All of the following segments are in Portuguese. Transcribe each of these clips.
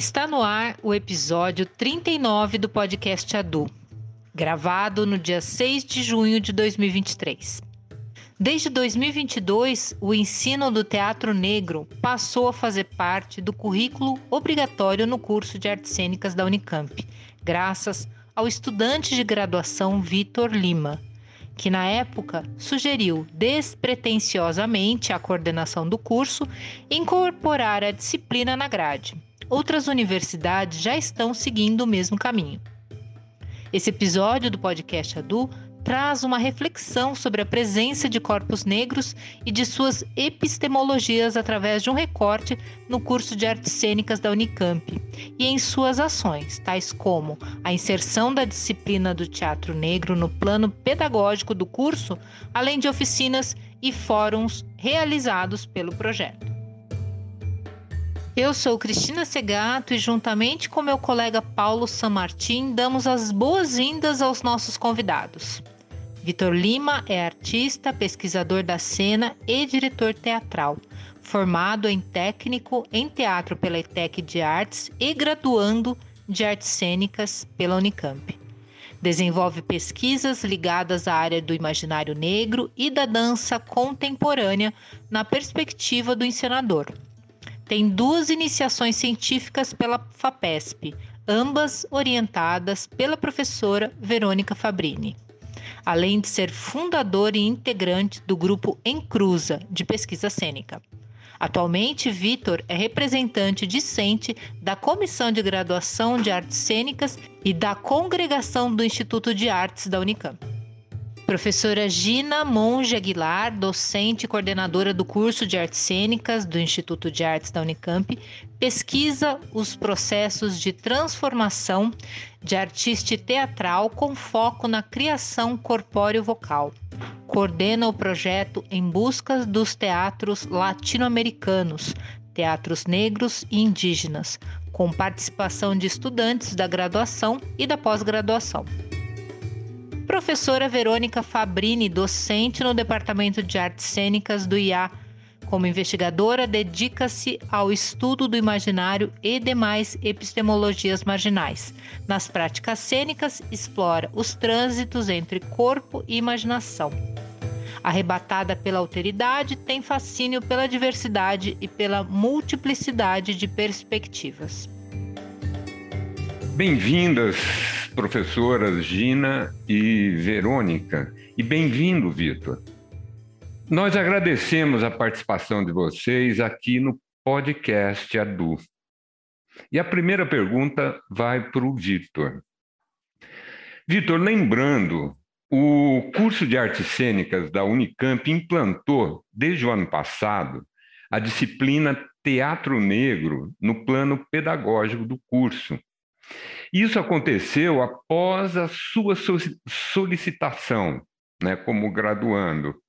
Está no ar o episódio 39 do podcast Adu, gravado no dia 6 de junho de 2023. Desde 2022, o ensino do teatro negro passou a fazer parte do currículo obrigatório no curso de artes cênicas da Unicamp, graças ao estudante de graduação Vitor Lima, que na época sugeriu despretensiosamente à coordenação do curso incorporar a disciplina na grade outras universidades já estão seguindo o mesmo caminho. Esse episódio do podcast Adu traz uma reflexão sobre a presença de corpos negros e de suas epistemologias através de um recorte no curso de artes cênicas da Unicamp e em suas ações, tais como a inserção da disciplina do teatro negro no plano pedagógico do curso, além de oficinas e fóruns realizados pelo projeto. Eu sou Cristina Segato e, juntamente com meu colega Paulo Sanmartin, damos as boas-vindas aos nossos convidados. Vitor Lima é artista, pesquisador da cena e diretor teatral, formado em técnico em teatro pela ETEC de Artes e graduando de artes cênicas pela Unicamp. Desenvolve pesquisas ligadas à área do imaginário negro e da dança contemporânea na perspectiva do encenador tem duas iniciações científicas pela FAPESP, ambas orientadas pela professora Verônica Fabrini. Além de ser fundador e integrante do grupo Encruza de pesquisa cênica. Atualmente, Vitor é representante discente da Comissão de Graduação de Artes Cênicas e da Congregação do Instituto de Artes da Unicamp. Professora Gina Monge Aguilar, docente e coordenadora do curso de Artes Cênicas do Instituto de Artes da Unicamp, pesquisa os processos de transformação de artista teatral com foco na criação corpóreo-vocal. Coordena o projeto Em Busca dos Teatros Latino-Americanos, Teatros Negros e Indígenas, com participação de estudantes da graduação e da pós-graduação. Professora Verônica Fabrini, docente no Departamento de Artes Cênicas do IA. Como investigadora, dedica-se ao estudo do imaginário e demais epistemologias marginais. Nas práticas cênicas, explora os trânsitos entre corpo e imaginação. Arrebatada pela alteridade, tem fascínio pela diversidade e pela multiplicidade de perspectivas. Bem-vindas, professoras Gina e Verônica, e bem-vindo, Vitor. Nós agradecemos a participação de vocês aqui no podcast Adu. E a primeira pergunta vai para o Vitor. Vitor, lembrando, o curso de artes cênicas da Unicamp implantou, desde o ano passado, a disciplina Teatro Negro no plano pedagógico do curso isso aconteceu após a sua solicitação, né, como graduando.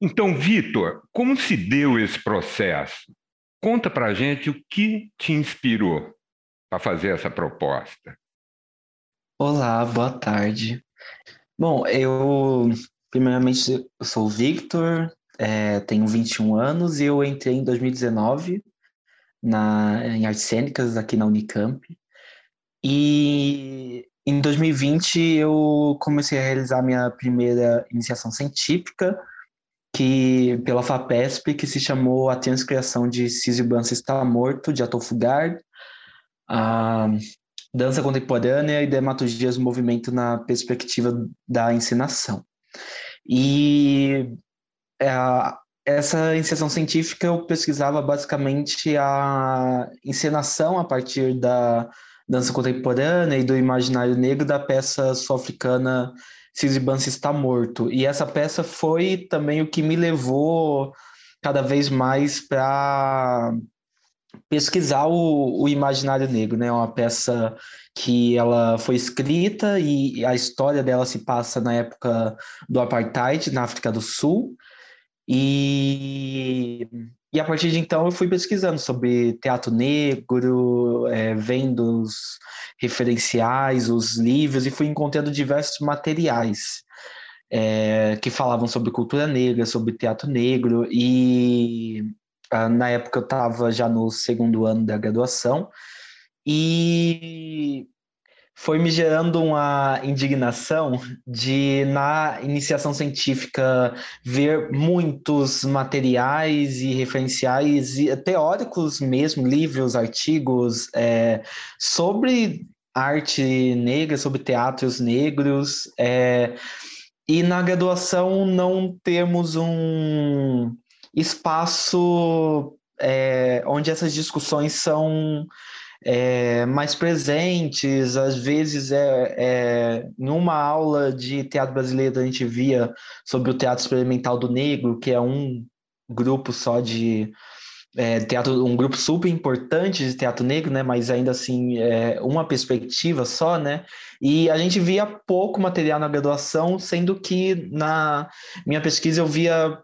Então, Vitor, como se deu esse processo? Conta para a gente o que te inspirou para fazer essa proposta. Olá, boa tarde. Bom, eu primeiramente eu sou o Victor, é, tenho 21 anos e eu entrei em 2019 na, em artes cênicas aqui na Unicamp. E em 2020 eu comecei a realizar minha primeira iniciação científica, que pela FAPESP, que se chamou A Transcriação de Císio Bansa Está Morto, de Atolfugard, a dança contemporânea e dramaturgias do movimento na perspectiva da encenação. E é, essa iniciação científica eu pesquisava basicamente a encenação a partir da dança contemporânea e do imaginário negro da peça sul-africana Bansi está morto. E essa peça foi também o que me levou cada vez mais para pesquisar o, o, imaginário negro, né? Uma peça que ela foi escrita e a história dela se passa na época do apartheid na África do Sul. E e a partir de então eu fui pesquisando sobre teatro negro, é, vendo os referenciais, os livros, e fui encontrando diversos materiais é, que falavam sobre cultura negra, sobre teatro negro. E ah, na época eu estava já no segundo ano da graduação, e foi me gerando uma indignação de, na iniciação científica, ver muitos materiais e referenciais teóricos mesmo, livros, artigos, é, sobre arte negra, sobre teatros negros. É, e na graduação não temos um espaço é, onde essas discussões são é, mais presentes, às vezes é, é, em uma aula de teatro brasileiro a gente via sobre o teatro experimental do negro, que é um grupo só de é, teatro, um grupo super importante de teatro negro, né? Mas ainda assim é uma perspectiva só, né? E a gente via pouco material na graduação, sendo que na minha pesquisa eu via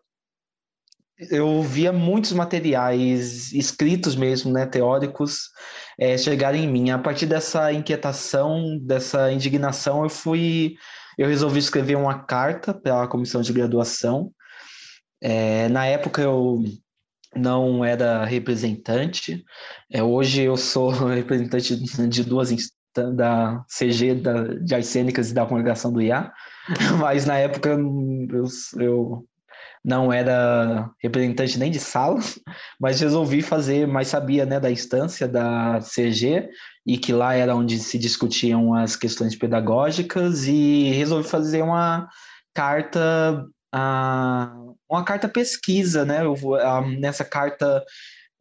eu via muitos materiais escritos mesmo, né, teóricos, é, chegarem em mim. A partir dessa inquietação, dessa indignação, eu fui, eu resolvi escrever uma carta para a comissão de graduação. É, na época eu não era representante. É, hoje eu sou representante de duas da CG da, de Arcênicas e da congregação do IA, mas na época eu, eu não era representante nem de sala, mas resolvi fazer, mas sabia né, da instância da CG e que lá era onde se discutiam as questões pedagógicas e resolvi fazer uma carta, uma carta pesquisa, né? Nessa carta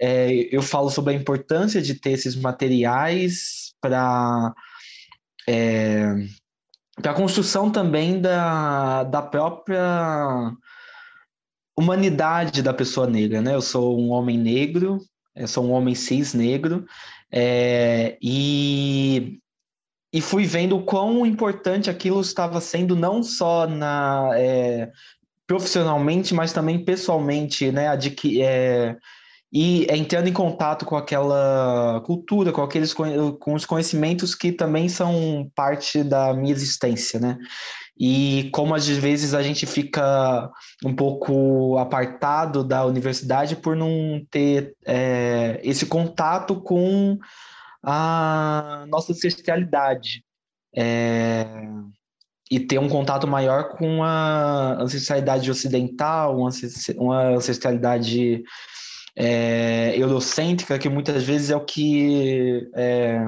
é, eu falo sobre a importância de ter esses materiais para é, para a construção também da, da própria humanidade da pessoa negra, né? Eu sou um homem negro, eu sou um homem cis negro, é, e, e fui vendo o quão importante aquilo estava sendo, não só na é, profissionalmente, mas também pessoalmente, né? Adqui, é, e entrando em contato com aquela cultura, com aqueles com os conhecimentos que também são parte da minha existência, né? e como às vezes a gente fica um pouco apartado da universidade por não ter é, esse contato com a nossa ancestralidade é, e ter um contato maior com a ancestralidade ocidental, uma ancestralidade é, eurocêntrica, que muitas vezes é o que é,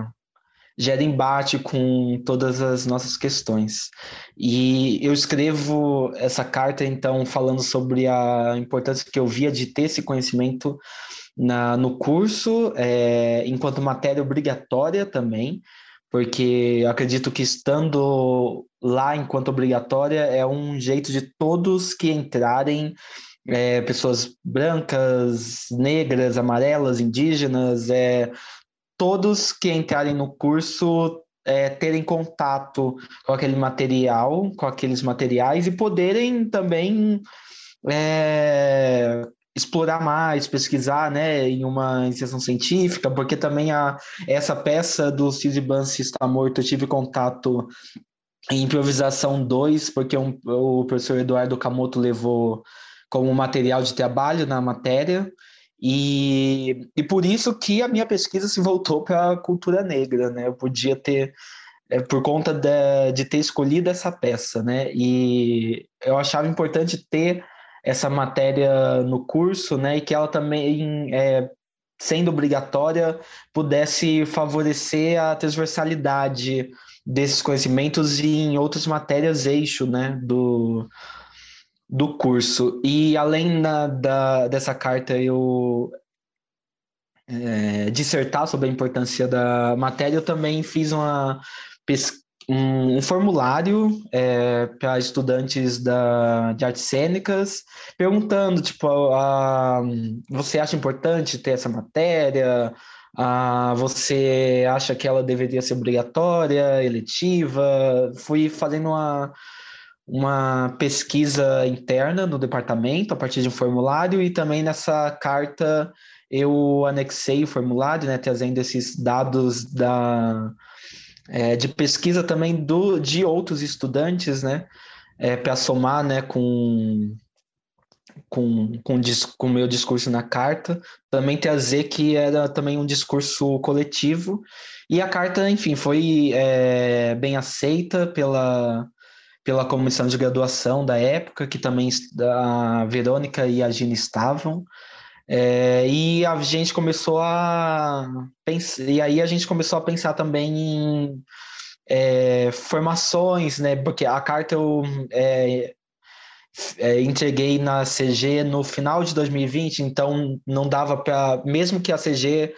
gera embate com todas as nossas questões. E eu escrevo essa carta, então, falando sobre a importância que eu via de ter esse conhecimento na, no curso, é, enquanto matéria obrigatória também, porque acredito que estando lá enquanto obrigatória é um jeito de todos que entrarem é, pessoas brancas, negras, amarelas, indígenas, é, todos que entrarem no curso é, terem contato com aquele material, com aqueles materiais e poderem também é, explorar mais, pesquisar, né, em uma iniciação científica, porque também a, essa peça do Cid Bansi está morto, eu tive contato em improvisação 2, porque um, o professor Eduardo Camoto levou como material de trabalho na matéria, e, e por isso que a minha pesquisa se voltou para a cultura negra, né? Eu podia ter, é, por conta de, de ter escolhido essa peça, né? E eu achava importante ter essa matéria no curso, né? E que ela também, é, sendo obrigatória, pudesse favorecer a transversalidade desses conhecimentos em outras matérias eixo, né? Do, do curso. E além da, da dessa carta, eu é, dissertar sobre a importância da matéria, eu também fiz uma um, um formulário é, para estudantes da, de artes cênicas, perguntando, tipo, a, a, você acha importante ter essa matéria? Ah, você acha que ela deveria ser obrigatória, eletiva? Fui fazendo uma, uma pesquisa interna no departamento a partir de um formulário e também nessa carta eu anexei o formulário, né, trazendo esses dados da, é, de pesquisa também do, de outros estudantes, né, é, para somar, né, com, com com o meu discurso na carta, também trazer que era também um discurso coletivo. E a carta, enfim, foi é, bem aceita pela pela comissão de graduação da época, que também a Verônica e a Gina estavam. É, e a gente começou a pensar, e aí a gente começou a pensar também em é, formações, né? Porque a carta eu é, é, entreguei na CG no final de 2020, então não dava para, mesmo que a CG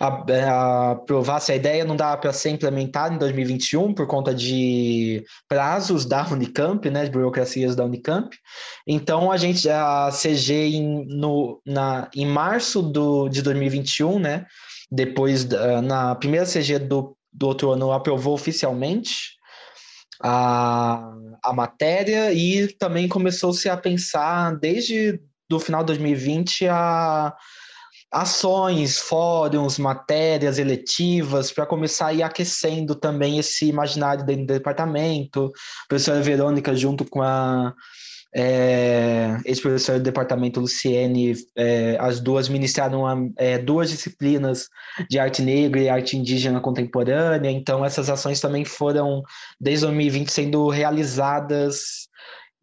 aprovasse a ideia, não dava para ser implementada em 2021 por conta de prazos da Unicamp, né, de burocracias da Unicamp. Então a gente a CG em, no, na, em março do, de 2021, né, depois na primeira CG do, do outro ano aprovou oficialmente a, a matéria e também começou-se a pensar desde do final de 2020 a ações, fóruns, matérias eletivas, para começar a ir aquecendo também esse imaginário dentro do departamento. A professora Verônica, junto com a é, ex-professora do departamento Luciene, é, as duas ministraram é, duas disciplinas de arte negra e arte indígena contemporânea, então essas ações também foram, desde 2020, sendo realizadas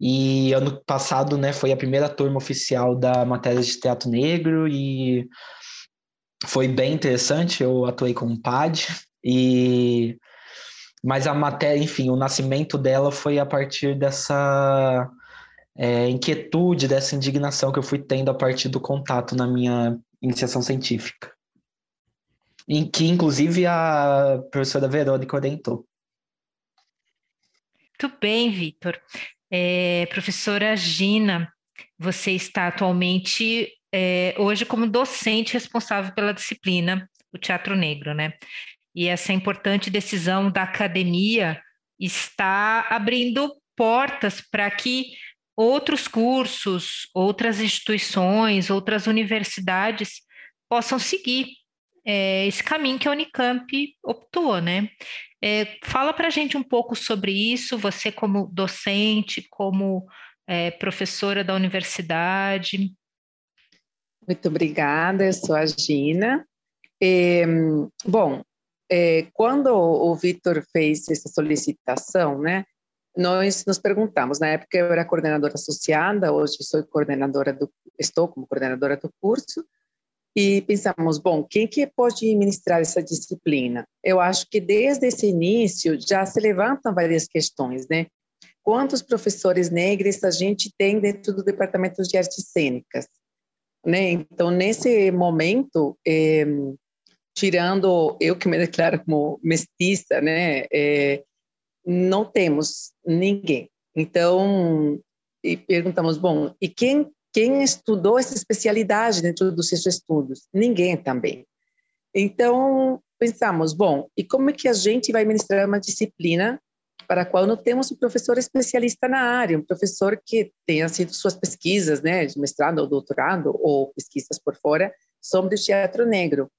e ano passado, né, foi a primeira turma oficial da matéria de teatro negro e foi bem interessante. Eu atuei com o PAD e mas a matéria, enfim, o nascimento dela foi a partir dessa é, inquietude, dessa indignação que eu fui tendo a partir do contato na minha iniciação científica. Em que, inclusive, a professora Verônica orientou. Muito bem, Vitor. É, professora Gina, você está atualmente é, hoje como docente responsável pela disciplina, o Teatro Negro, né? E essa importante decisão da academia está abrindo portas para que outros cursos, outras instituições, outras universidades possam seguir é, esse caminho que a Unicamp optou, né? É, fala para a gente um pouco sobre isso, você como docente, como é, professora da universidade. Muito obrigada, eu sou a Gina. É, bom, é, quando o Vitor fez essa solicitação, né, nós nos perguntamos, na época eu era coordenadora associada, hoje sou coordenadora do, estou como coordenadora do curso, e pensamos, bom, quem que pode ministrar essa disciplina? Eu acho que desde esse início já se levantam várias questões, né? Quantos professores negros a gente tem dentro do departamento de artes cênicas? Né? Então, nesse momento, é, tirando eu que me declaro como mestiça, né, é, não temos ninguém. Então, e perguntamos, bom, e quem quem estudou essa especialidade dentro dos seus estudos? Ninguém também. Então, pensamos, bom, e como é que a gente vai ministrar uma disciplina para a qual não temos um professor especialista na área, um professor que tenha sido suas pesquisas, né, de mestrado ou doutorado, ou pesquisas por fora, sobre o teatro negro.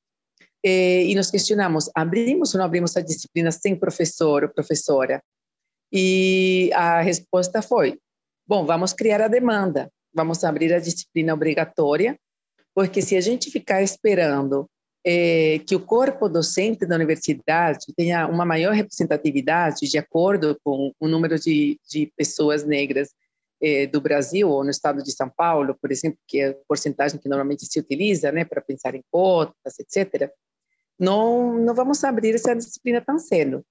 E, e nos questionamos, abrimos ou não abrimos a disciplina sem professor ou professora? E a resposta foi, bom, vamos criar a demanda vamos abrir a disciplina obrigatória, porque se a gente ficar esperando é, que o corpo docente da universidade tenha uma maior representatividade de acordo com o número de, de pessoas negras é, do Brasil ou no estado de São Paulo, por exemplo, que é a porcentagem que normalmente se utiliza, né, para pensar em cotas, etc. Não, não vamos abrir essa disciplina tão cedo.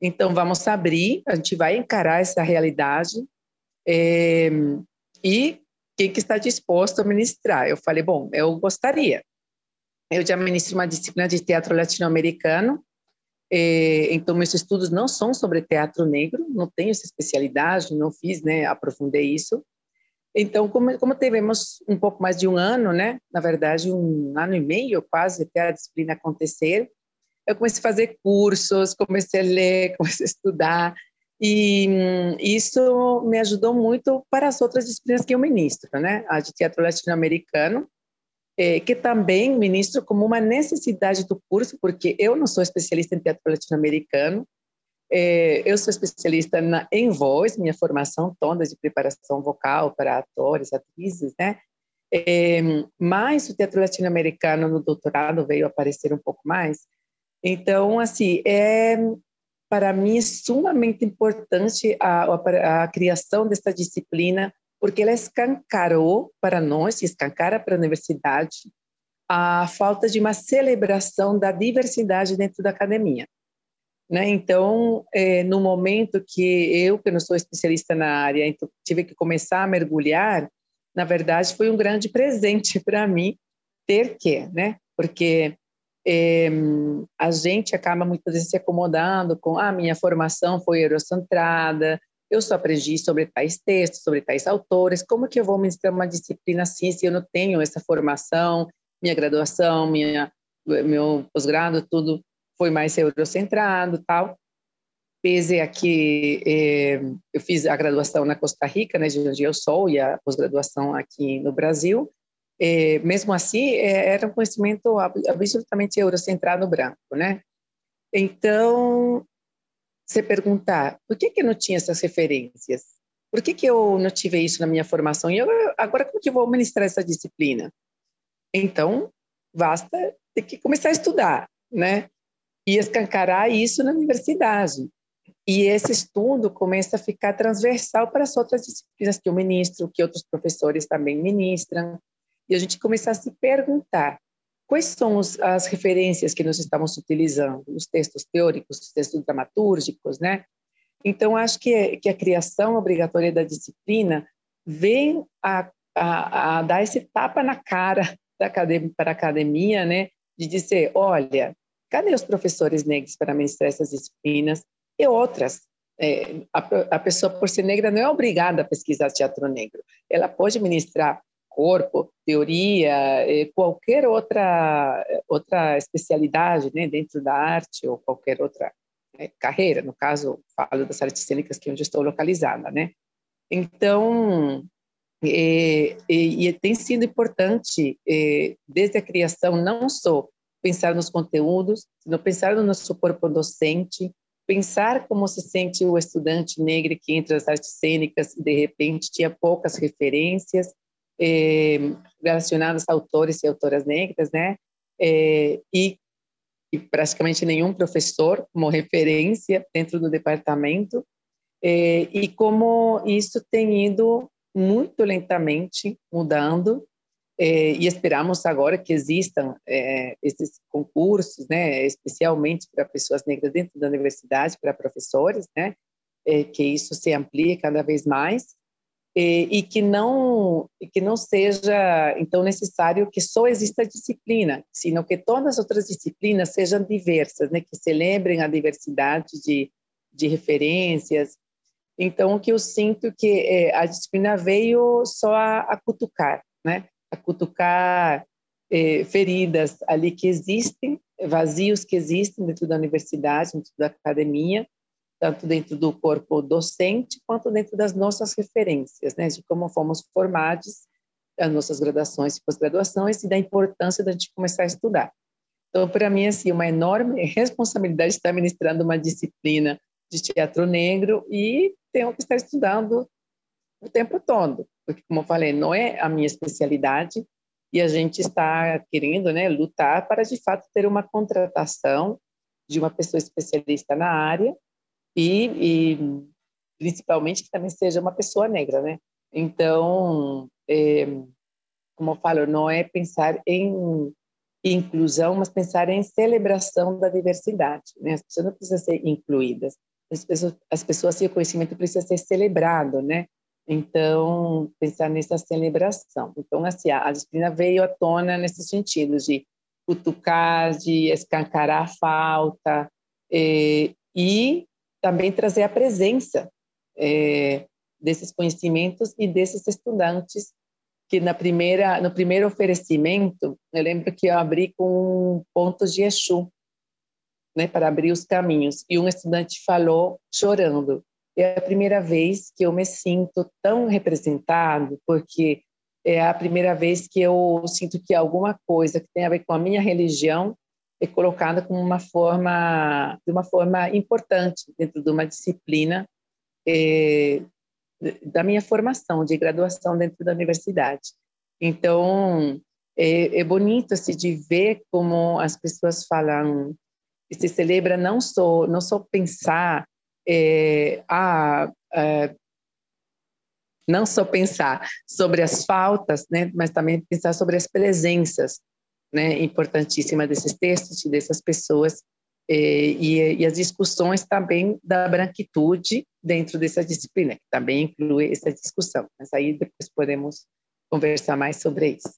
Então, vamos abrir, a gente vai encarar essa realidade é, e quem que está disposto a ministrar? Eu falei, bom, eu gostaria. Eu já ministro uma disciplina de teatro latino-americano, então meus estudos não são sobre teatro negro, não tenho essa especialidade, não fiz, né, aprofundei isso. Então, como, como tivemos um pouco mais de um ano, né, na verdade um ano e meio quase até a disciplina acontecer, eu comecei a fazer cursos, comecei a ler, comecei a estudar, e hum, isso me ajudou muito para as outras disciplinas que eu ministro, né? A de teatro latino-americano, eh, que também ministro como uma necessidade do curso, porque eu não sou especialista em teatro latino-americano, É, eu sou especialista em voz, minha formação toda de preparação vocal para atores, atrizes, né? É, mas o teatro latino-americano no doutorado veio aparecer um pouco mais. Então, assim, é para mim é sumamente importante a, a, a criação dessa disciplina, porque ela escancarou para nós, escancara para a universidade, a falta de uma celebração da diversidade dentro da academia. Né? Então, é, no momento que eu, que não sou especialista na área, então, tive que começar a mergulhar, na verdade, foi um grande presente para mim ter que, né? Porque é, a gente acaba muitas vezes se acomodando com a ah, minha formação foi eurocentrada, eu só aprendi sobre tais textos, sobre tais autores, como que eu vou ministrar uma disciplina assim se eu não tenho essa formação, minha graduação, minha, meu pós-grado, tudo foi mais eurocentrado tal. Pese a que eh, eu fiz a graduação na Costa Rica, né, de onde eu sou, e a pós-graduação aqui no Brasil, eh, mesmo assim, eh, era um conhecimento absolutamente eurocentrado branco, né? Então, você perguntar, por que que eu não tinha essas referências? Por que que eu não tive isso na minha formação? E eu, agora, como que eu vou ministrar essa disciplina? Então, basta ter que começar a estudar, né? E escancarar isso na universidade. E esse estudo começa a ficar transversal para as outras disciplinas que eu ministro, que outros professores também ministram. E a gente começa a se perguntar quais são as referências que nós estamos utilizando, os textos teóricos, os textos dramatúrgicos, né? Então, acho que, que a criação obrigatória da disciplina vem a, a, a dar esse tapa na cara da academia, para a academia, né, de dizer, olha, cadê os professores negros para ministrar essas disciplinas e outras? É, a, a, pessoa, por ser negra, não é obrigada a pesquisar teatro negro. Ela pode ministrar corpo, teoria, qualquer outra outra especialidade, né, dentro da arte ou qualquer outra né, carreira. No caso, falo das artes cênicas que é onde estou localizada, né. Então, e, e, e tem sido importante, eh, desde a criação, não só pensar nos conteúdos, sino pensar no nosso corpo docente, pensar como se sente o estudante negro que entra nas artes cênicas e, de repente, tinha poucas referências eh, relacionadas a autores e autoras negras, né? Eh, e, e, praticamente nenhum professor como referência dentro do departamento, eh, e como isso tem ido muito lentamente mudando é, e esperamos agora que existam é, esses concursos, né, especialmente para pessoas negras dentro da universidade, para professores, né, é, que isso se amplie cada vez mais e que não que não seja então necessário que só exista disciplina, sino que todas as outras disciplinas sejam diversas, né, que celebrem a diversidade de, de referências, então, o que eu sinto que é, a disciplina veio só a, a cutucar, né? A cutucar é, feridas ali que existem, vazios que existem dentro da universidade, dentro da academia, tanto dentro do corpo docente quanto dentro das nossas referências, né? De como fomos formados, as nossas graduações e pós-graduações e da importância da gente começar a estudar. Então, para mim, assim, uma enorme responsabilidade estar ministrando uma disciplina de teatro negro e tenho que estar estudando o tempo todo, porque, como eu falei, não é a minha especialidade e a gente está querendo né, lutar para, de fato, ter uma contratação de uma pessoa especialista na área e, e principalmente que também seja uma pessoa negra, né? Então, é, como eu falo, não é pensar em inclusão, mas pensar em celebração da diversidade. Né? As pessoas não precisam ser incluídas, as pessoas, as pessoas e o conhecimento precisa ser celebrado, né? Então, pensar nessa celebração. Então, assim, a, disciplina veio à tona nesse sentido de cutucar, de escancarar a falta eh, e também trazer a presença eh, desses conhecimentos e desses estudantes que na primeira no primeiro oferecimento eu lembro que eu abri com pontos de Exu né, para abrir os caminhos. E um estudante falou chorando: é a primeira vez que eu me sinto tão representado, porque é a primeira vez que eu sinto que alguma coisa que tem a ver com a minha religião é colocada como uma forma, de uma forma importante dentro de uma disciplina é, da minha formação de graduação dentro da universidade. Então, é, é bonito assim, de ver como as pessoas falam, se celebra não só não só pensar é, a, a não só pensar sobre as faltas, né, mas também pensar sobre as presenças, né, importantíssimas desses textos e dessas pessoas e, e, as discussões também da branquitude dentro dessa disciplina, que também inclui essa discussão. Mas aí depois podemos conversar mais sobre isso.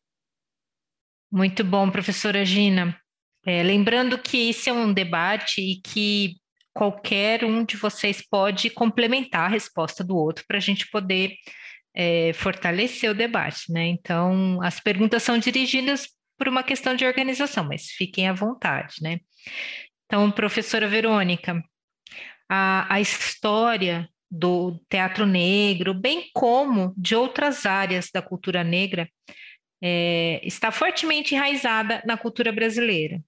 Muito bom, professora Gina. É, lembrando que esse é um debate e que qualquer um de vocês pode complementar a resposta do outro para a gente poder é, fortalecer o debate, né? Então, as perguntas são dirigidas por uma questão de organização, mas fiquem à vontade, né? Então, professora Verônica, a, a história do teatro negro, bem como de outras áreas da cultura negra, é, está fortemente enraizada na cultura brasileira.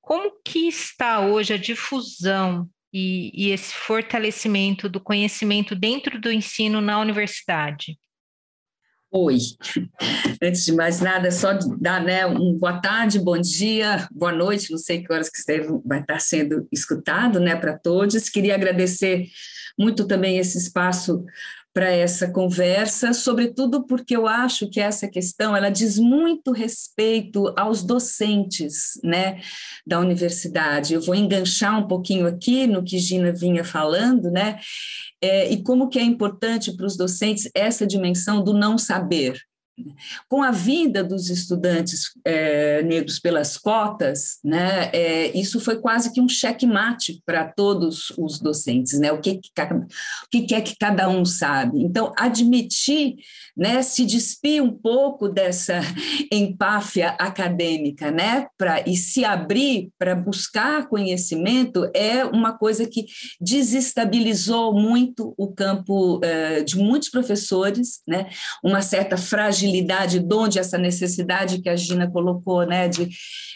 Como que está hoje a difusão e, e esse fortalecimento do conhecimento dentro do ensino na universidade? Oi. Antes de mais nada, só dar né, um boa tarde, bom dia, boa noite, não sei que horas que vai estar sendo escutado né, para todos. Queria agradecer muito também esse espaço para essa conversa, sobretudo porque eu acho que essa questão ela diz muito respeito aos docentes, né, da universidade. Eu vou enganchar um pouquinho aqui no que Gina vinha falando, né, é, e como que é importante para os docentes essa dimensão do não saber, com a vinda dos estudantes é, negros pelas cotas, né, é, isso foi quase que um checkmate para todos os docentes, né, o que, que, o que é que cada um sabe. Então, admitir, né, se despir um pouco dessa empáfia acadêmica, né, pra, e se abrir para buscar conhecimento é uma coisa que desestabilizou muito o campo é, de muitos professores, né, uma certa fragilidade fragilidade, de onde essa necessidade que a Gina colocou, né, de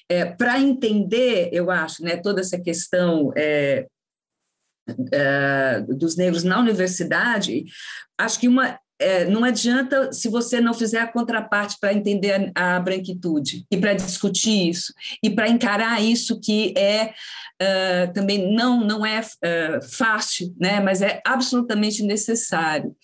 é, para entender, eu acho, né, toda essa questão é, é, dos negros na universidade, acho que uma é, não adianta se você não fizer a contraparte para entender a, a branquitude e para discutir isso e para encarar isso que é também não, não é uh, fácil, né? mas é absolutamente necessário.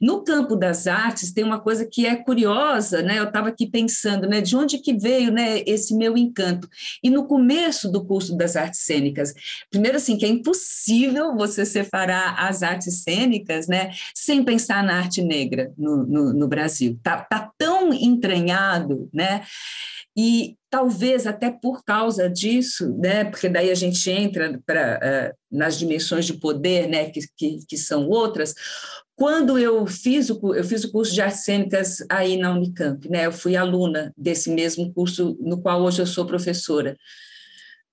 No campo das artes, tem uma coisa que é curiosa, né? eu estava aqui pensando né? de onde que veio né? esse meu encanto. E no começo do curso das artes cênicas, primeiro assim, que é impossível você separar as artes cênicas né? sem pensar na arte negra no, no, no Brasil. Está tá tão entranhado, né? E talvez até por causa disso, né, porque daí a gente entra pra, uh, nas dimensões de poder, né, que, que, que, são outras. Quando eu fiz o eu fiz o curso de artes cênicas aí na Unicamp, né, eu fui aluna desse mesmo curso no qual hoje eu sou professora.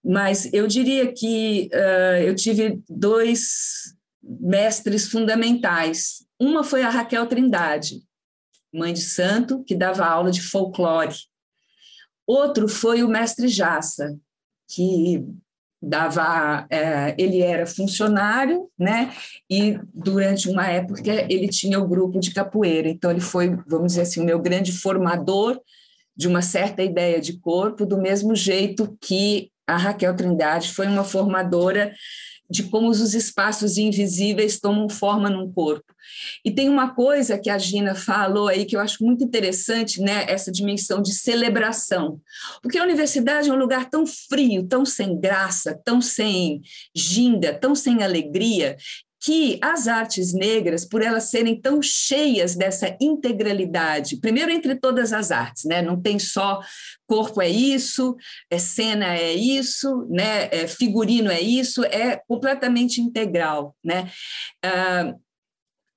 Mas eu diria que uh, eu tive dois mestres fundamentais. Uma foi a Raquel Trindade, mãe de santo, que dava aula de folclore Outro foi o mestre Jassa, que dava, é, ele era funcionário, né? E durante uma época ele tinha o grupo de capoeira. Então ele foi, vamos dizer assim, o meu grande formador de uma certa ideia de corpo, do mesmo jeito que a Raquel Trindade foi uma formadora de como os espaços invisíveis tomam forma num corpo. E tem uma coisa que a Gina falou aí que eu acho muito interessante, né, essa dimensão de celebração. Porque a universidade é um lugar tão frio, tão sem graça, tão sem ginga, tão sem alegria, que as artes negras, por elas serem tão cheias dessa integralidade, primeiro entre todas as artes, né? Não tem só corpo é isso, é cena é isso, né? É figurino é isso, é completamente integral, né? Ah,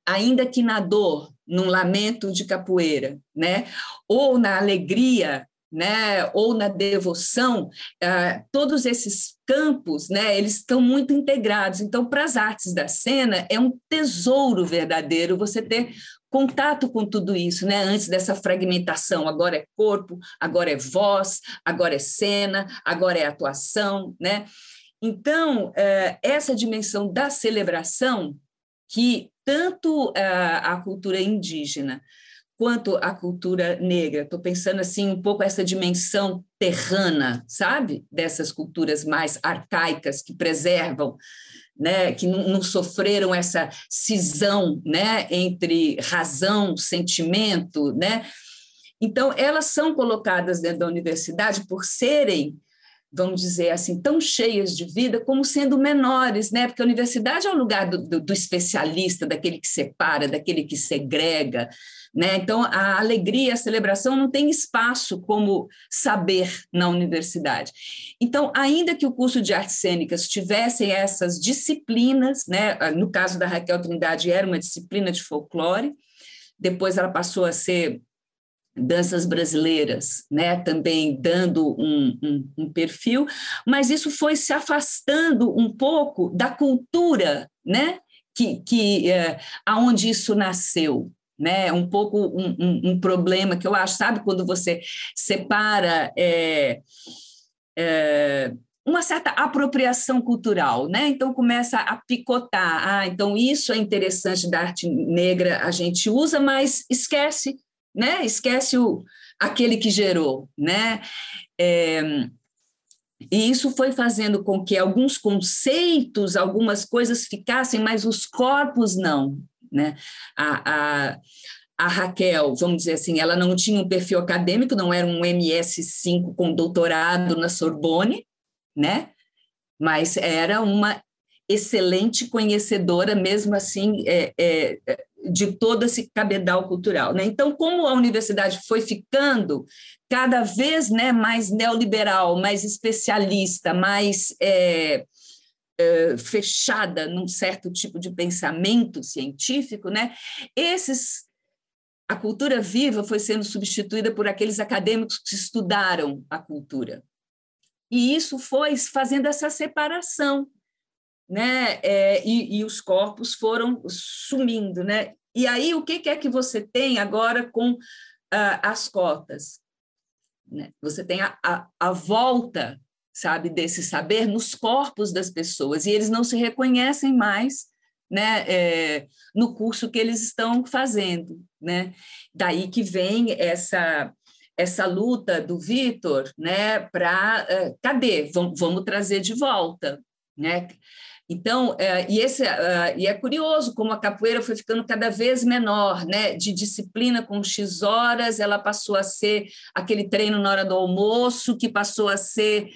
ainda que na dor, num lamento de capoeira, né? Ou na alegria né, ou na devoção, uh, todos esses campos, né, eles estão muito integrados. Então, para as artes da cena, é um tesouro verdadeiro você ter contato com tudo isso, né? Antes dessa fragmentação, agora é corpo, agora é voz, agora é cena, agora é atuação, né? Então, é, essa dimensão da celebração que tanto é, a cultura indígena quanto a cultura negra, estou pensando assim um pouco essa dimensão terrana, sabe, dessas culturas mais arcaicas que preservam né, que não, não, sofreram essa cisão né, entre razão, sentimento. Né? Então, elas são colocadas dentro da universidade por serem, vamos dizer assim, tão cheias de vida como sendo menores, né? porque a universidade é o lugar do, do, do especialista, daquele que separa, daquele que segrega. Né? Então, a alegria, a celebração não tem espaço como saber na universidade. Então, ainda que o curso de artes cênicas tivesse essas disciplinas, né? no caso da Raquel Trindade, era uma disciplina de folclore, depois ela passou a ser danças brasileiras, né, também dando um, um, um, perfil, mas isso foi se afastando um pouco da cultura, né, que, que é, aonde isso nasceu, né? Um pouco um, um, problema que eu acho, sabe, quando você separa é, é, uma certa apropriação cultural, né? Então começa a picotar. Ah, então isso é interessante da arte negra, a gente usa, mas esquece, né? Esquece o aquele que gerou, né? É, e isso foi fazendo com que alguns conceitos, algumas coisas ficassem, mas os corpos não. Né? A, a, a Raquel, vamos dizer assim, ela não tinha um perfil acadêmico, não era um MS5 com doutorado na Sorbonne, né? mas era uma excelente conhecedora, mesmo assim, é, é, de todo esse cabedal cultural. Né? Então, como a universidade foi ficando cada vez né, mais neoliberal, mais especialista, mais é, eh, fechada num certo tipo de pensamento científico, né? Esses a cultura viva foi sendo substituída por aqueles acadêmicos que estudaram a cultura. E isso foi fazendo essa separação, né? É, e, e, os corpos foram sumindo, né? E aí, o que é que você tem agora com uh, as cotas? Né? Você tem a, a, a volta sabe, desse saber nos corpos das pessoas, e eles não se reconhecem mais né, é, no curso que eles estão fazendo. Né? Daí que vem essa essa luta do Vitor né, para uh, cadê? Vamos, vamos trazer de volta. Né? Então, é, e, esse, uh, e é curioso como a capoeira foi ficando cada vez menor, né? De disciplina com X horas, ela passou a ser aquele treino na hora do almoço, que passou a ser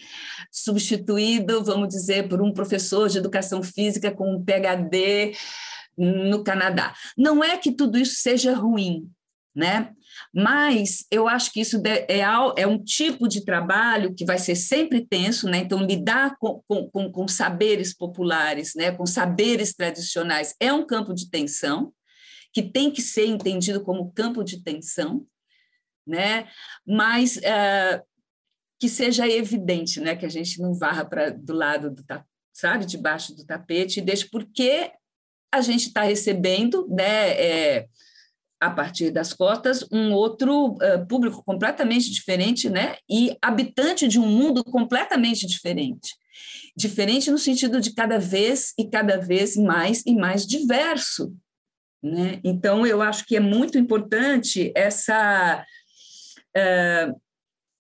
substituído, vamos dizer, por um professor de educação física com um PhD no Canadá. Não é que tudo isso seja ruim, né? Mas eu acho que isso é, é um tipo de trabalho que vai ser sempre tenso, né? Então, lidar com, com, com saberes populares, né? com saberes tradicionais, é um campo de tensão, que tem que ser entendido como campo de tensão, né? mas uh, que seja evidente, né? que a gente não varra para do lado do sabe, debaixo do tapete, e deixe porque a gente está recebendo né, é, a partir das cotas, um outro uh, público completamente diferente, né? E habitante de um mundo completamente diferente. Diferente no sentido de cada vez e cada vez mais e mais diverso. Né? Então, eu acho que é muito importante essa. Uh,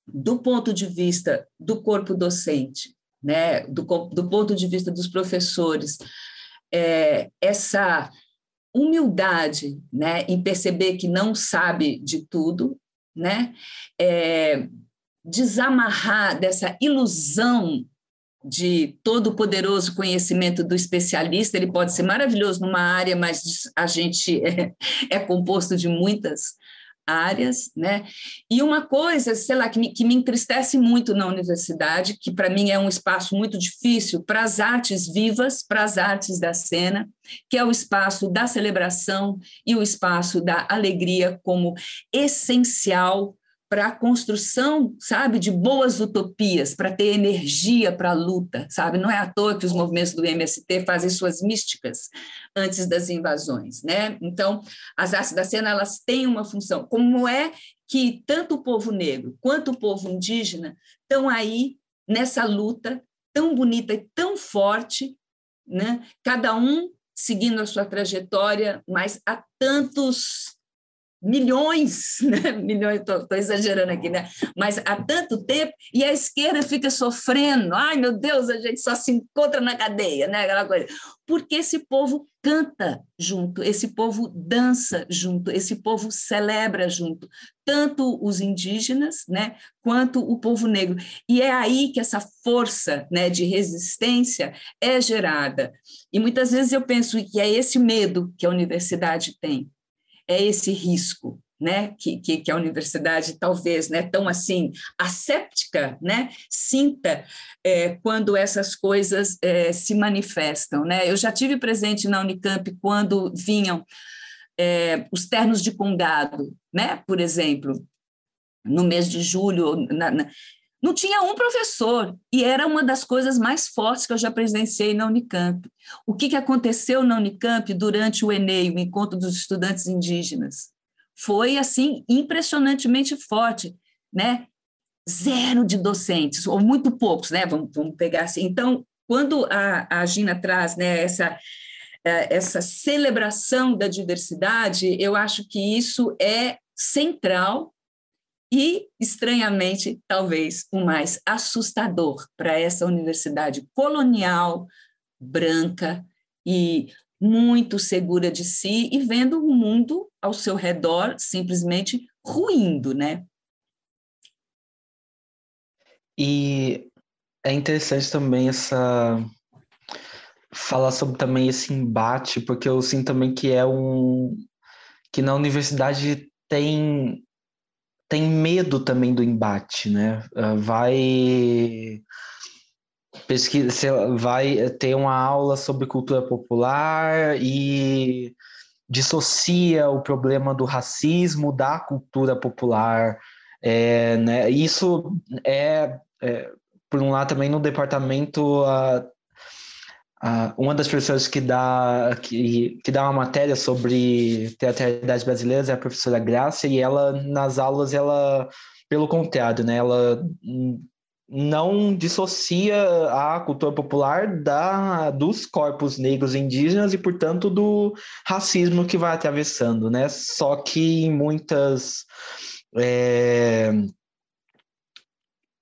do ponto de vista do corpo docente, né? do, do ponto de vista dos professores, é, essa humildade né, em perceber que não sabe de tudo, né, é, desamarrar dessa ilusão de todo o poderoso conhecimento do especialista, ele pode ser maravilhoso numa área, mas a gente é, é composto de muitas áreas, né? E uma coisa, sei lá, que me, que me entristece muito na universidade, que para mim é um espaço muito difícil para as artes vivas, para as artes da cena, que é o espaço da celebração e o espaço da alegria como essencial para a construção, sabe, de boas utopias, para ter energia para a luta, sabe? Não é à toa que os movimentos do MST fazem suas místicas antes das invasões, né? Então, as artes da cena, elas têm uma função. Como é que tanto o povo negro quanto o povo indígena estão aí nessa luta tão bonita e tão forte, né? Cada um seguindo a sua trajetória, mas há tantos milhões, né? milhões, estou exagerando aqui, né? mas há tanto tempo, e a esquerda fica sofrendo, ai meu Deus, a gente só se encontra na cadeia, né? aquela coisa. Porque esse povo canta junto, esse povo dança junto, esse povo celebra junto, tanto os indígenas, né, quanto o povo negro. E é aí que essa força, né, de resistência é gerada. E muitas vezes eu penso que é esse medo que a universidade tem, é esse risco, né, que, que, que, a universidade talvez, né, tão assim, asséptica, né, sinta é, quando essas coisas é, se manifestam, né. Eu já tive presente na Unicamp quando vinham é, os ternos de congado, né, por exemplo, no mês de julho, na, na, não tinha um professor, e era uma das coisas mais fortes que eu já presenciei na Unicamp. O que, que aconteceu na Unicamp durante o Enem, o Encontro dos Estudantes Indígenas? Foi, assim, impressionantemente forte, né? Zero de docentes, ou muito poucos, né? Vamos, vamos pegar assim. Então, quando a, a Gina traz né, essa, é, essa celebração da diversidade, eu acho que isso é central e, estranhamente, talvez o mais assustador para essa universidade colonial, branca e muito segura de si e vendo o mundo ao seu redor simplesmente ruindo, né? E é interessante também essa falar sobre também esse embate, porque eu sinto também que é um que na universidade tem tem medo também do embate, né? Ah, vai pesquisa, vai ter uma aula sobre cultura popular e dissocia o problema do racismo da cultura popular. É, né? Isso é, é, por um lado, também no departamento uh, Uh, uma das professoras que dá, que, que dá uma matéria sobre teatralidade brasileira é a professora Graça, e ela, nas aulas, ela, pelo contrário, né, ela não dissocia a cultura popular da, dos corpos negros indígenas e, portanto, do racismo que vai atravessando, né? Só que em muitas... É,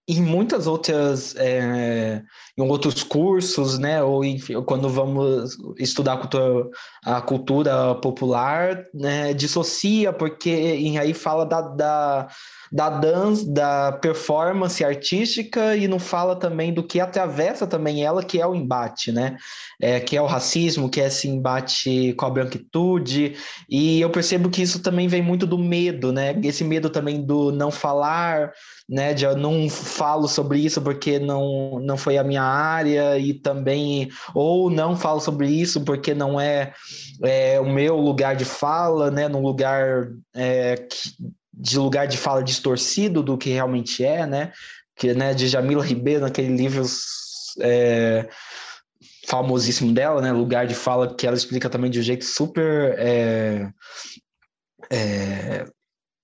em muitas outras é, em outros cursos, né, ou enfim, quando vamos estudar a cultura, a cultura popular, né, dissocia porque e aí fala da, da, da dança, da performance artística e não fala também do que atravessa também ela, que é o embate, né, é, que é o racismo, que é esse embate com a branquitude, e eu percebo que isso também vem muito do medo, né, esse medo também do não falar, né, de eu não falo sobre isso porque não, não foi a minha área e também ou não falo sobre isso porque não é, é o meu lugar de fala, né, num lugar é, de lugar de fala distorcido do que realmente é, né, que né, de Jamila Ribeiro naquele livro é, famosíssimo dela, né, lugar de fala que ela explica também de um jeito super é, é,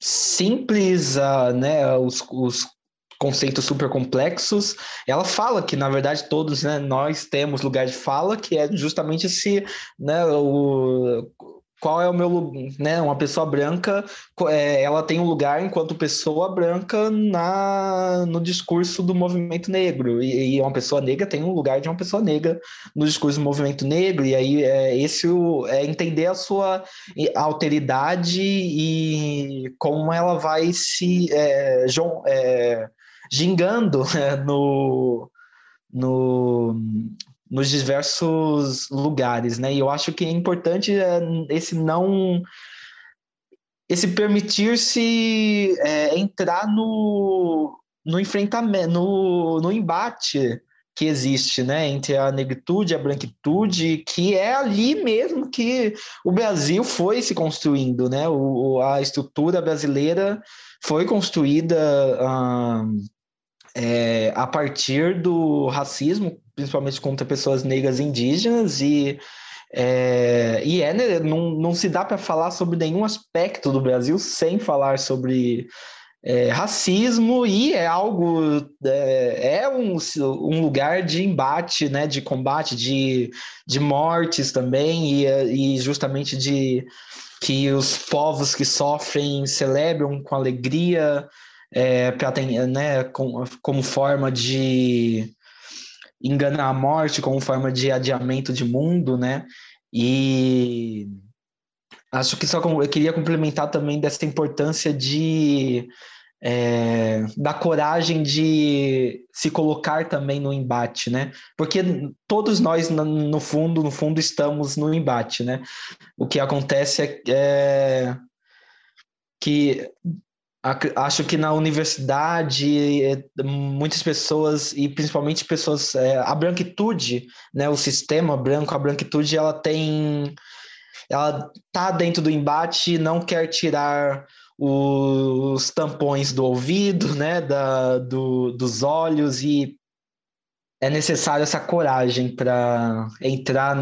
simples, uh, né, os, os conceitos super complexos. Ela fala que, na verdade, todos né, nós temos lugar de fala, que é justamente esse, né, o, qual é o meu né uma pessoa branca é, ela tem um lugar enquanto pessoa branca na no discurso do movimento negro. E, e, uma pessoa negra tem um lugar de uma pessoa negra no discurso do movimento negro. E aí é, esse é entender a sua alteridade e como ela vai se é, é, gingando é, no, no, nos diversos lugares, né? E eu acho que é importante é, esse não esse permitir-se é, entrar no, no enfrentamento, no, no embate que existe, né, entre a negritude a branquitude, que é ali mesmo que o Brasil foi se construindo, né, o, a estrutura brasileira foi construída uh, é, a partir do racismo, principalmente contra pessoas negras indígenas, e é, e é, né, não, não se dá para falar sobre nenhum aspecto do Brasil sem falar sobre é, racismo e é algo é, é, um, um lugar de embate, né, de combate, de, de mortes também e, e justamente de que os povos que sofrem celebram com alegria é, para né, com, como forma de enganar a morte, como forma de adiamento de mundo, né? E acho que só eu queria complementar também dessa importância de é, da coragem de se colocar também no embate, né? Porque todos nós no fundo, no fundo estamos no embate, né? O que acontece é, é que acho que na universidade é, muitas pessoas e principalmente pessoas é, a branquitude né o sistema branco a branquitude ela tem ela tá dentro do embate não quer tirar os tampões do ouvido né da, do, dos olhos e é necessário essa coragem para entrar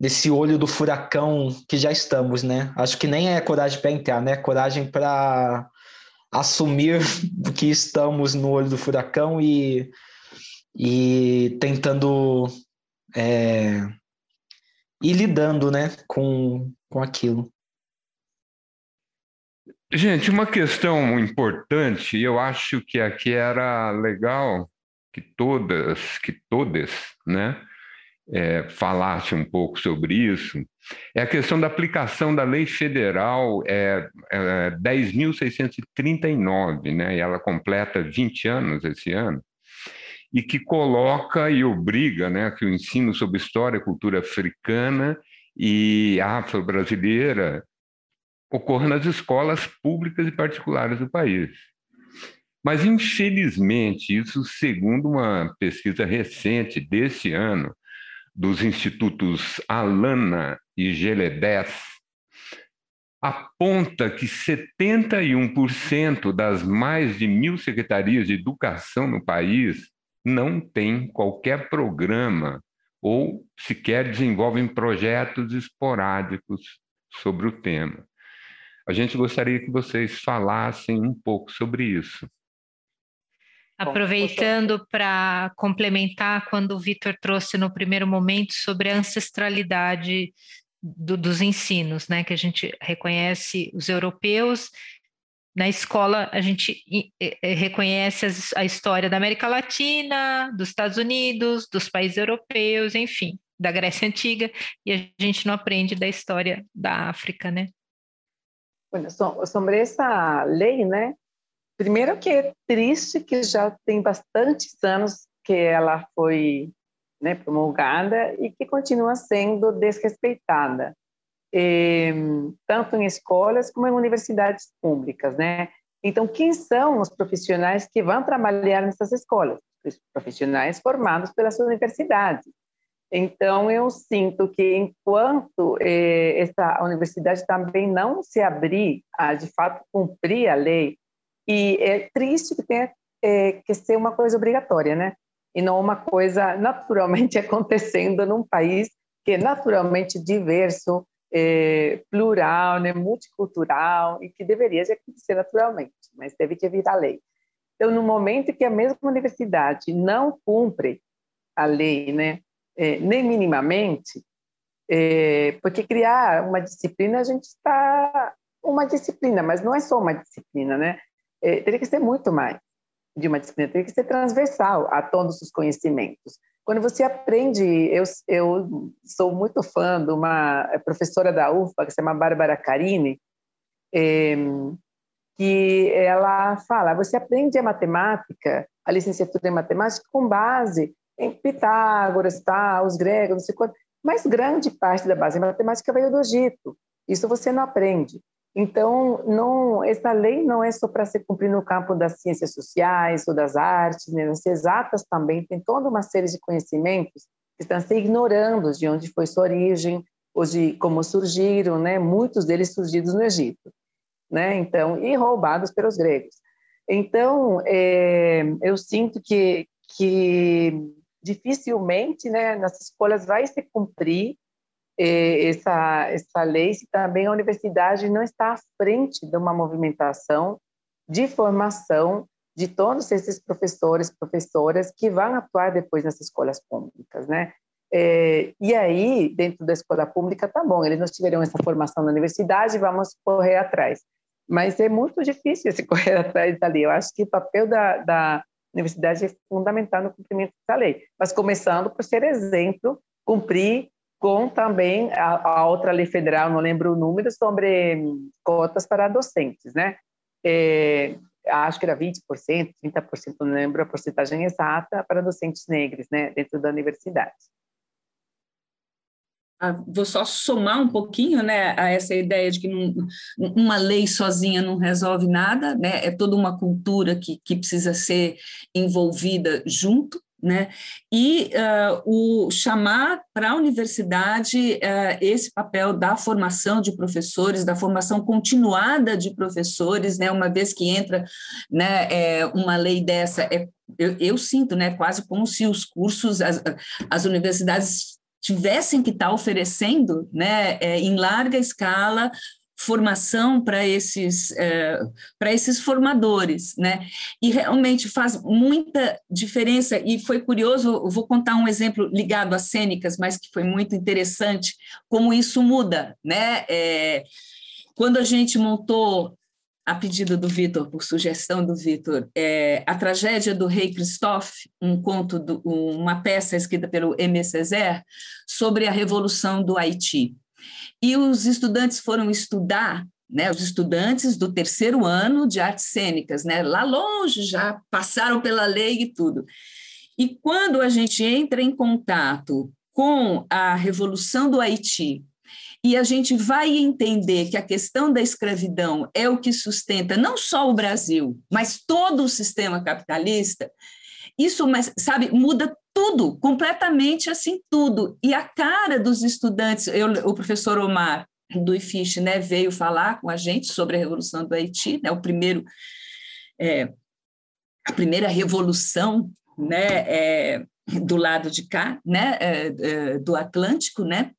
nesse olho do furacão que já estamos, né? Acho que nem é coragem para entrar, né? Coragem para assumir que estamos no olho do furacão e, e tentando é, ir lidando, né, com, com aquilo. Gente, uma questão importante, eu acho que aqui era legal que todas, que todas, né, é, falasse um pouco sobre isso, é a questão da aplicação da lei federal é, é 10.639, né? e ela completa 20 anos esse ano, e que coloca e obriga né, que o ensino sobre história e cultura africana e afro-brasileira ocorra nas escolas públicas e particulares do país. Mas, infelizmente, isso segundo uma pesquisa recente desse ano, dos institutos Alana e Geledés aponta que 71% das mais de mil secretarias de educação no país não têm qualquer programa ou sequer desenvolvem projetos esporádicos sobre o tema. A gente gostaria que vocês falassem um pouco sobre isso. Aproveitando para complementar quando o Vitor trouxe no primeiro momento sobre a ancestralidade do, dos ensinos, né? Que a gente reconhece os europeus. Na escola, a gente reconhece a história da América Latina, dos Estados Unidos, dos países europeus, enfim, da Grécia Antiga, e a gente não aprende da história da África, né? Bueno, sobre essa lei, né, Primeiro que é triste que já tem bastantes anos que ela foi né, promulgada e que continua sendo desrespeitada, e, tanto em escolas como em universidades públicas, né? Então, quem são os profissionais que vão trabalhar nessas escolas? Os profissionais formados pelas universidades. Então, eu sinto que enquanto eh, essa universidade também não se abrir a, de fato, cumprir a lei e é triste que tenha é, que ser uma coisa obrigatória, né? E não uma coisa naturalmente acontecendo num país que é naturalmente diverso, é, plural, né, multicultural e que deveria de acontecer naturalmente, mas teve que vir a lei. Então, no momento que a mesma universidade não cumpre a lei, né, é, nem minimamente, é, porque criar uma disciplina a gente está uma disciplina, mas não é só uma disciplina, né? É, teria que ser muito mais de uma disciplina, teria que ser transversal a todos os conhecimentos. Quando você aprende, eu, eu sou muito fã de uma professora da UFA, que se chama Bárbara Carini, é, que ela fala, você aprende a matemática, a licenciatura em matemática, com base em Pitágoras, tá, os gregos, não sei quanto, mas grande parte da base em matemática veio do Egito. Isso você não aprende. Então, não, essa lei não é só para ser cumprida no campo das ciências sociais ou das artes, né? as exatas também tem toda uma série de conhecimentos que estão se ignorando de onde foi sua origem ou de como surgiram, né? muitos deles surgidos no Egito. né? Então, e roubados pelos gregos. Então, é, eu sinto que, que dificilmente, né, nas escolas vai se cumprir essa, essa lei se também a universidade não está à frente de uma movimentação de formação de todos esses professores, professoras que vão atuar depois nas escolas públicas, né? É, e aí, dentro da escola pública, tá bom, eles não tiveram essa formação na universidade, vamos correr atrás. Mas é muito difícil esse correr atrás da lei. Eu acho que o papel da, da universidade é fundamental no cumprimento dessa lei. Mas começando por ser exemplo, cumprir com também a, a outra lei federal, não lembro o número, sobre cotas para docentes, né? É, acho que era 20%, 30%, não lembro a porcentagem exata, para docentes negros, né, dentro da universidade. Ah, vou só somar um pouquinho né, a essa ideia de que não, uma lei sozinha não resolve nada, né, é toda uma cultura que, que precisa ser envolvida junto, né? E uh, o chamar para a universidade uh, esse papel da formação de professores, da formação continuada de professores, né? Uma vez que entra, né, é, uma lei dessa, é, eu, eu, sinto, né, quase como se os cursos, as, as universidades tivessem que estar oferecendo, né, é, em larga escala formação para esses, é, para esses formadores, né? E realmente faz muita diferença, e foi curioso, vou contar um exemplo ligado às cênicas, mas que foi muito interessante, como isso muda, né? É, quando a gente montou, a pedido do Vitor, por sugestão do Vitor, é, a tragédia do rei Christophe, um conto, do, uma peça escrita pelo M. Césaire, sobre a revolução do Haiti. E os estudantes foram estudar, né, os estudantes do terceiro ano de artes cênicas, né, lá longe já passaram pela lei e tudo. E quando a gente entra em contato com a revolução do Haiti, e a gente vai entender que a questão da escravidão é o que sustenta não só o Brasil, mas todo o sistema capitalista, isso, sabe, muda tudo, completamente assim, tudo. E a cara dos estudantes, eu, o professor Omar do IFISH né, veio falar com a gente sobre a Revolução do Haiti, né, o primeiro, é, a primeira revolução né, é, do lado de cá, né, é, é do Atlântico, né,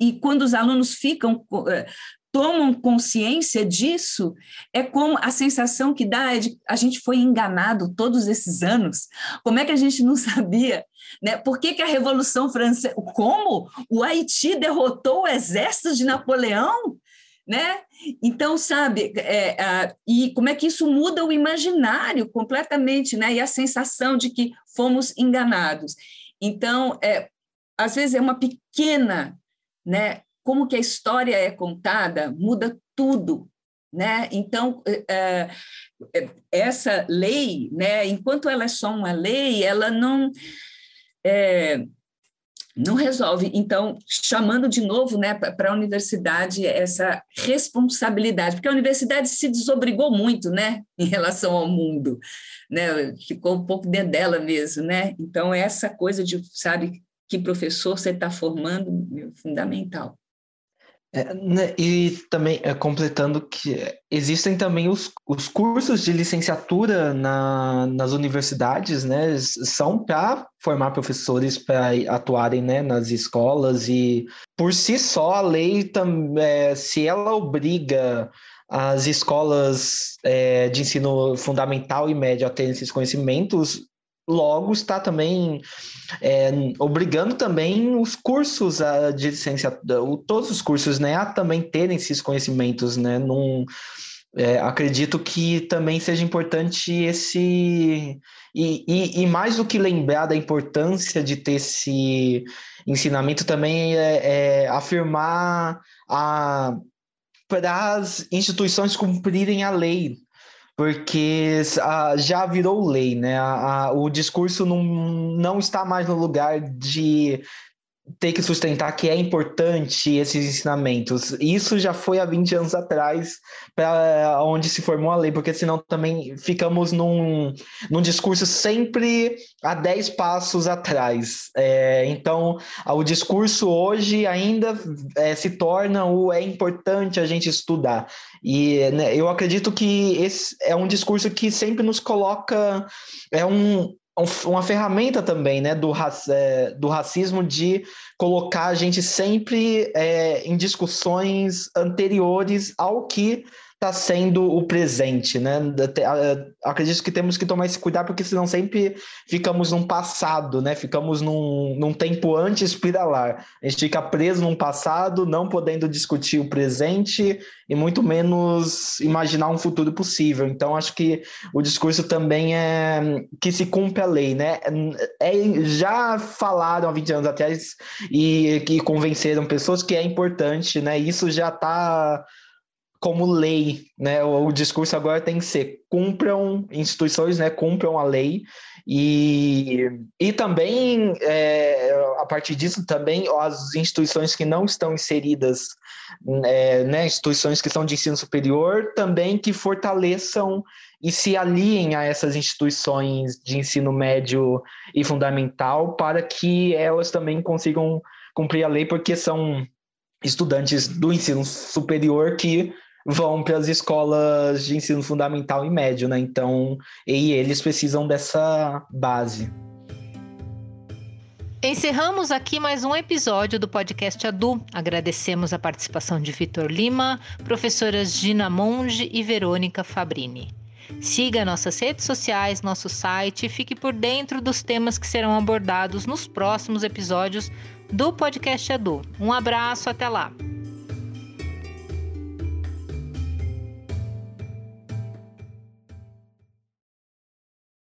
e quando os alunos ficam é, tomam consciência disso, é como a sensação que dá é de a gente foi enganado todos esses anos. Como é que a gente não sabia? Né? Por que, que a Revolução Francesa. Como? O Haiti derrotou o exército de Napoleão? Né? Então, sabe, é, e como é que isso muda o imaginário completamente, né? E a sensação de que fomos enganados. Então, é, às vezes é uma pequena né, como que a história é contada muda tudo, né? Então é, é, essa lei, né? Enquanto ela é só uma lei, ela não é, não resolve. Então, chamando de novo né, para a universidade essa responsabilidade, porque a universidade se desobrigou muito né, em relação ao mundo, né, ficou um pouco dentro dela mesmo. Né? Então, essa coisa de, sabe, que professor você está formando é fundamental. É, né, e também é, completando que existem também os, os cursos de licenciatura na, nas universidades, né? São para formar professores para atuarem né, nas escolas e por si só a lei também, se ela obriga as escolas é, de ensino fundamental e médio a terem esses conhecimentos, logo está também é, obrigando também os cursos a, de licenciatura, todos os cursos, né, a também terem esses conhecimentos, né, num, é, acredito que também seja importante esse e, e, e, mais do que lembrar da importância de ter esse ensinamento também é, é afirmar a para as instituições cumprirem a lei, porque já virou lei, né? O discurso não, não está mais no lugar de ter que sustentar que é importante esses ensinamentos. Isso já foi há 20 anos atrás, para onde se formou a lei, porque senão também ficamos num, num discurso sempre a 10 passos atrás. É, então, o discurso hoje ainda é, se torna o é importante a gente estudar. E né, eu acredito que esse é um discurso que sempre nos coloca. É um, uma ferramenta também né, do, é, do racismo de colocar a gente sempre é, em discussões anteriores ao que está sendo o presente, né? Acredito que temos que tomar esse cuidado, porque senão sempre ficamos num passado, né? Ficamos num, num tempo antes espiralar. A gente fica preso num passado, não podendo discutir o presente e muito menos imaginar um futuro possível. Então, acho que o discurso também é que se cumpre a lei, né? É, já falaram há 20 anos atrás e que convenceram pessoas que é importante, né? Isso já está como lei, né? O, o, discurso agora tem que ser cumpram instituições, né? Cumpram a lei e, e também é, a partir disso também as instituições que não estão inseridas, é, né? Instituições que são de ensino superior também que fortaleçam e se aliem a essas instituições de ensino médio e fundamental para que elas também consigam cumprir a lei, porque são estudantes do ensino superior que vão para as escolas de ensino fundamental e médio, né? Então, e eles precisam dessa base. Encerramos aqui mais um episódio do podcast Adu. Agradecemos a participação de Vitor Lima, professoras Gina Monge e Verônica Fabrini. Siga nossas redes sociais, nosso site e fique por dentro dos temas que serão abordados nos próximos episódios do podcast Adu. Um abraço, até lá!